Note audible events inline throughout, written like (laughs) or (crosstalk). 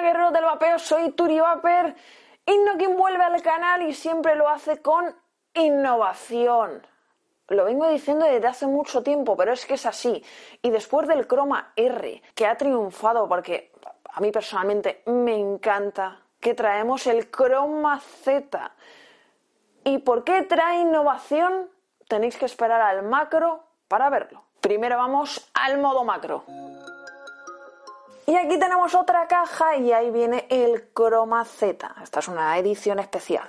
Buena guerreros del vapeo, soy Turi Vaper. Innokin vuelve al canal y siempre lo hace con innovación. Lo vengo diciendo desde hace mucho tiempo, pero es que es así. Y después del Chroma R, que ha triunfado porque a mí personalmente me encanta, que traemos el Chroma Z. ¿Y por qué trae innovación? Tenéis que esperar al macro para verlo. Primero vamos al modo macro. Y aquí tenemos otra caja y ahí viene el Chroma Z. Esta es una edición especial.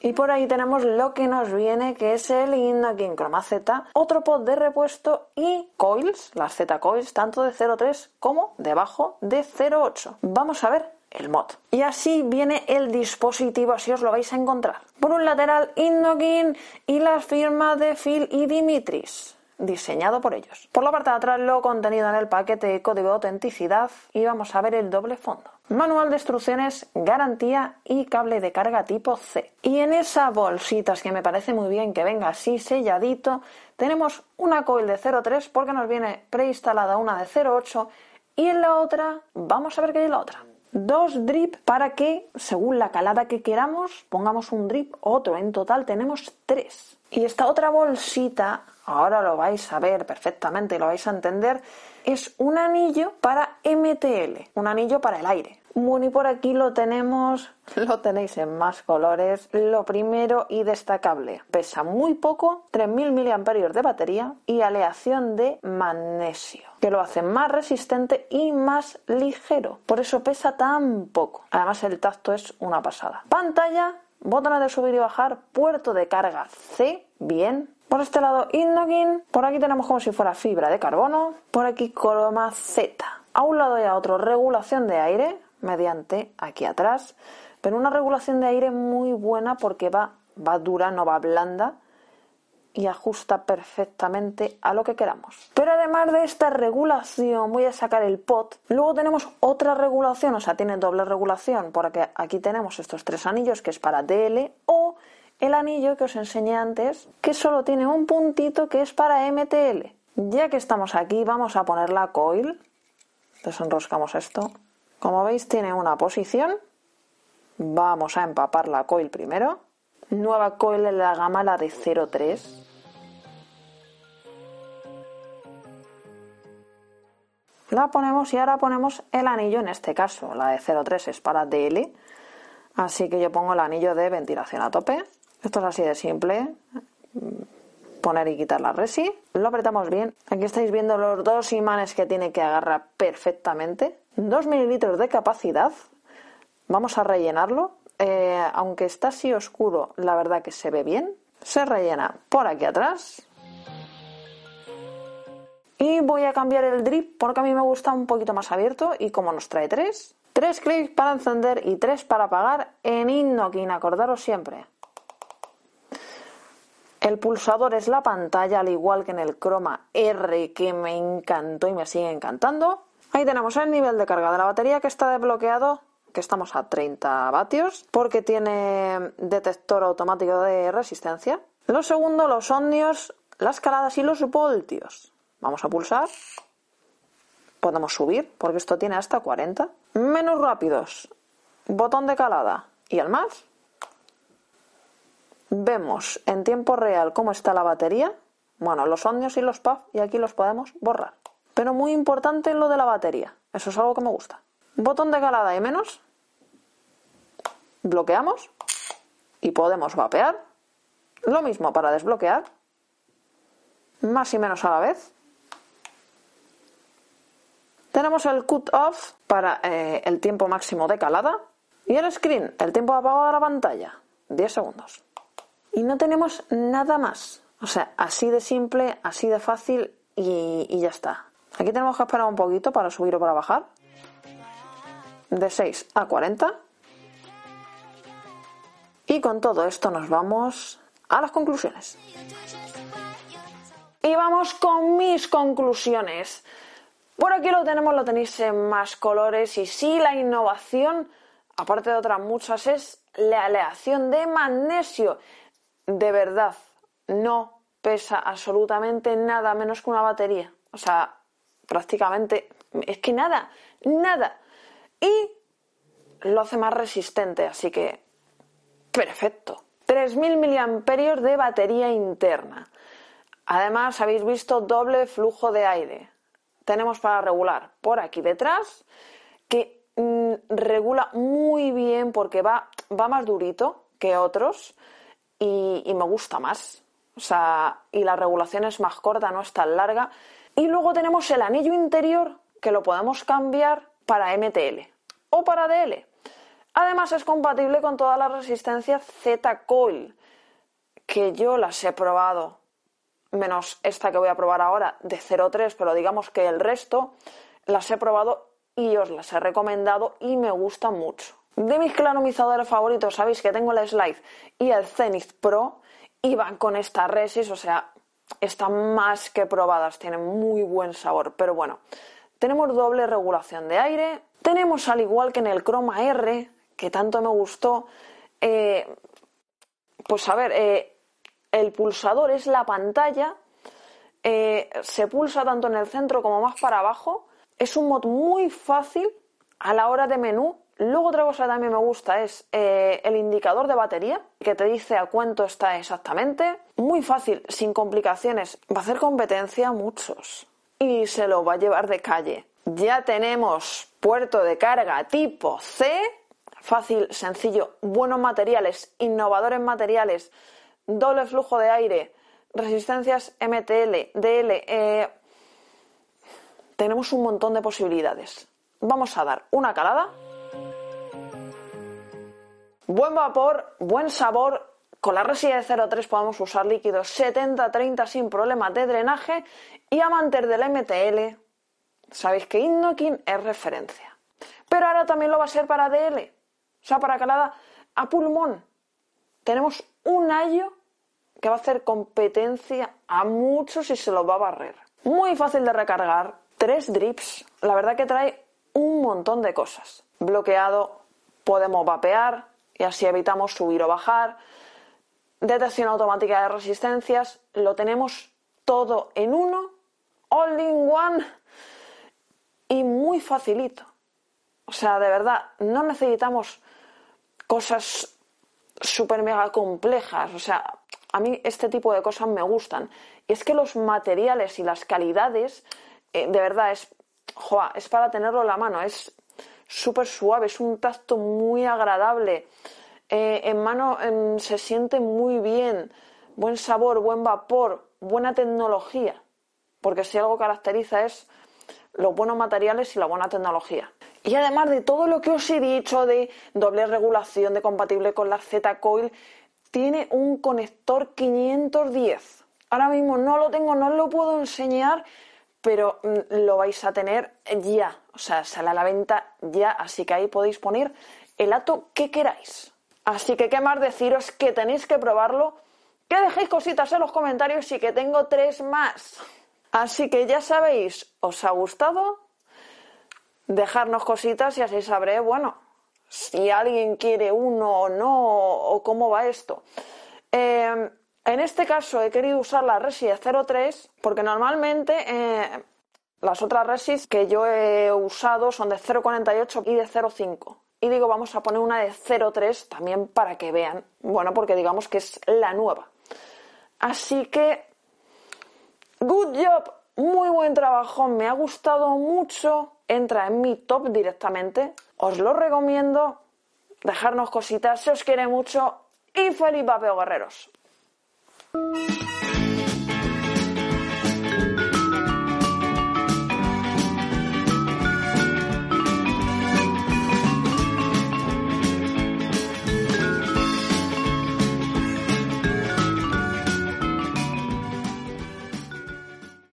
Y por ahí tenemos lo que nos viene, que es el Innokin Chroma Z, otro pod de repuesto y coils, las Z coils, tanto de 0.3 como debajo de 0.8. Vamos a ver el mod. Y así viene el dispositivo, así os lo vais a encontrar. Por un lateral Innokin y las firmas de Phil y Dimitris diseñado por ellos. Por la parte de atrás lo contenido en el paquete código de autenticidad y vamos a ver el doble fondo. Manual de instrucciones, garantía y cable de carga tipo C. Y en esa bolsitas que me parece muy bien que venga así selladito, tenemos una coil de 0.3 porque nos viene preinstalada una de 0.8 y en la otra, vamos a ver qué hay en la otra. Dos drip para que, según la calada que queramos, pongamos un drip, otro. En total tenemos tres. Y esta otra bolsita, ahora lo vais a ver perfectamente, lo vais a entender, es un anillo para MTL, un anillo para el aire. Bueno, y por aquí lo tenemos, (laughs) lo tenéis en más colores. Lo primero y destacable, pesa muy poco, 3000 mAh de batería y aleación de magnesio, que lo hace más resistente y más ligero. Por eso pesa tan poco. Además el tacto es una pasada. Pantalla, botones de subir y bajar, puerto de carga C, bien. Por este lado Innokin, por aquí tenemos como si fuera fibra de carbono, por aquí croma Z. A un lado y a otro regulación de aire, mediante aquí atrás, pero una regulación de aire muy buena porque va, va dura, no va blanda y ajusta perfectamente a lo que queramos. Pero además de esta regulación, voy a sacar el pot. Luego tenemos otra regulación, o sea, tiene doble regulación, porque aquí tenemos estos tres anillos que es para DL o el anillo que os enseñé antes, que solo tiene un puntito que es para MTL. Ya que estamos aquí, vamos a poner la coil. Desenroscamos esto. Como veis tiene una posición. Vamos a empapar la coil primero. Nueva coil en la gama, la de 03. La ponemos y ahora ponemos el anillo, en este caso la de 03 es para DL. Así que yo pongo el anillo de ventilación a tope. Esto es así de simple. Poner y quitar la resi. Lo apretamos bien. Aquí estáis viendo los dos imanes que tiene que agarrar perfectamente. 2 mililitros de capacidad. Vamos a rellenarlo. Eh, aunque está así oscuro, la verdad que se ve bien. Se rellena por aquí atrás. Y voy a cambiar el drip porque a mí me gusta un poquito más abierto y como nos trae tres, tres clics para encender y tres para apagar en Innokin, acordaros siempre. El pulsador es la pantalla, al igual que en el Chroma R, que me encantó y me sigue encantando. Ahí tenemos el nivel de carga de la batería que está desbloqueado, que estamos a 30 vatios, porque tiene detector automático de resistencia. Lo segundo, los ohmios, las caladas y los voltios. Vamos a pulsar. Podemos subir, porque esto tiene hasta 40. Menús rápidos. Botón de calada. ¿Y el más? Vemos en tiempo real cómo está la batería. Bueno, los ohmios y los puff, y aquí los podemos borrar. Pero muy importante lo de la batería. Eso es algo que me gusta. Botón de calada y menos. Bloqueamos. Y podemos vapear. Lo mismo para desbloquear. Más y menos a la vez. Tenemos el cut off para eh, el tiempo máximo de calada. Y el screen, el tiempo de apagado de la pantalla, 10 segundos. Y no tenemos nada más. O sea, así de simple, así de fácil y, y ya está. Aquí tenemos que esperar un poquito para subir o para bajar. De 6 a 40. Y con todo esto nos vamos a las conclusiones. Y vamos con mis conclusiones. Por aquí lo tenemos, lo tenéis en más colores. Y sí, la innovación, aparte de otras muchas, es la aleación de magnesio. De verdad, no pesa absolutamente nada menos que una batería. O sea, prácticamente, es que nada, nada. Y lo hace más resistente, así que perfecto. 3.000 miliamperios de batería interna. Además, habéis visto doble flujo de aire. Tenemos para regular por aquí detrás, que mm, regula muy bien porque va, va más durito que otros y, me gusta más. O sea, y la regulación es más corta, no es tan larga. Y luego tenemos el anillo interior que lo podemos cambiar para MTL o para DL. Además es compatible con todas las resistencias Z-Coil, que yo las he probado, menos esta que voy a probar ahora de 0.3, pero digamos que el resto las he probado y os las he recomendado y me gustan mucho. De mis claromizadores favoritos, sabéis que tengo el Slide y el Zenith Pro y van con esta Resist, o sea, están más que probadas, tienen muy buen sabor. Pero bueno, tenemos doble regulación de aire, tenemos al igual que en el Chroma R, que tanto me gustó, eh, pues a ver, eh, el pulsador es la pantalla, eh, se pulsa tanto en el centro como más para abajo, es un mod muy fácil a la hora de menú Luego otra cosa que también me gusta es eh, el indicador de batería, que te dice a cuánto está exactamente. Muy fácil, sin complicaciones. Va a hacer competencia a muchos. Y se lo va a llevar de calle. Ya tenemos puerto de carga tipo C. Fácil, sencillo, buenos materiales, innovadores materiales, doble flujo de aire, resistencias MTL, DL. Eh, tenemos un montón de posibilidades. Vamos a dar una calada. Buen vapor, buen sabor. Con la resilla de 0,3 podemos usar líquidos 70-30 sin problemas de drenaje. Y amantes del MTL, sabéis que Innokin es referencia. Pero ahora también lo va a ser para DL. O sea, para calada a pulmón. Tenemos un ayo que va a hacer competencia a muchos y se lo va a barrer. Muy fácil de recargar. Tres drips. La verdad que trae un montón de cosas. Bloqueado, podemos vapear, y así evitamos subir o bajar. Detección automática de resistencias, lo tenemos todo en uno, all in one y muy facilito. O sea, de verdad, no necesitamos cosas súper mega complejas. O sea, a mí este tipo de cosas me gustan. Y es que los materiales y las calidades, eh, de verdad, es, es para tenerlo en la mano. Es súper suave, es un tacto muy agradable. Eh, en mano em, se siente muy bien, buen sabor, buen vapor, buena tecnología. Porque si algo caracteriza es los buenos materiales y la buena tecnología. Y además de todo lo que os he dicho de doble regulación, de compatible con la Z-Coil, tiene un conector 510. Ahora mismo no lo tengo, no os lo puedo enseñar, pero mm, lo vais a tener ya, o sea, sale a la venta ya, así que ahí podéis poner el ato que queráis. Así que qué más deciros que tenéis que probarlo, que dejéis cositas en los comentarios y que tengo tres más. Así que ya sabéis, ¿os ha gustado? Dejarnos cositas y así sabré, bueno, si alguien quiere uno o no, o cómo va esto. Eh, en este caso he querido usar la Resi de 03 porque normalmente eh, las otras Resis que yo he usado son de 0.48 y de 0.5. Y digo, vamos a poner una de 0.3 también para que vean. Bueno, porque digamos que es la nueva. Así que, good job, muy buen trabajo, me ha gustado mucho. Entra en mi top directamente. Os lo recomiendo. Dejarnos cositas, se os quiere mucho. Y feliz vapeo, guerreros.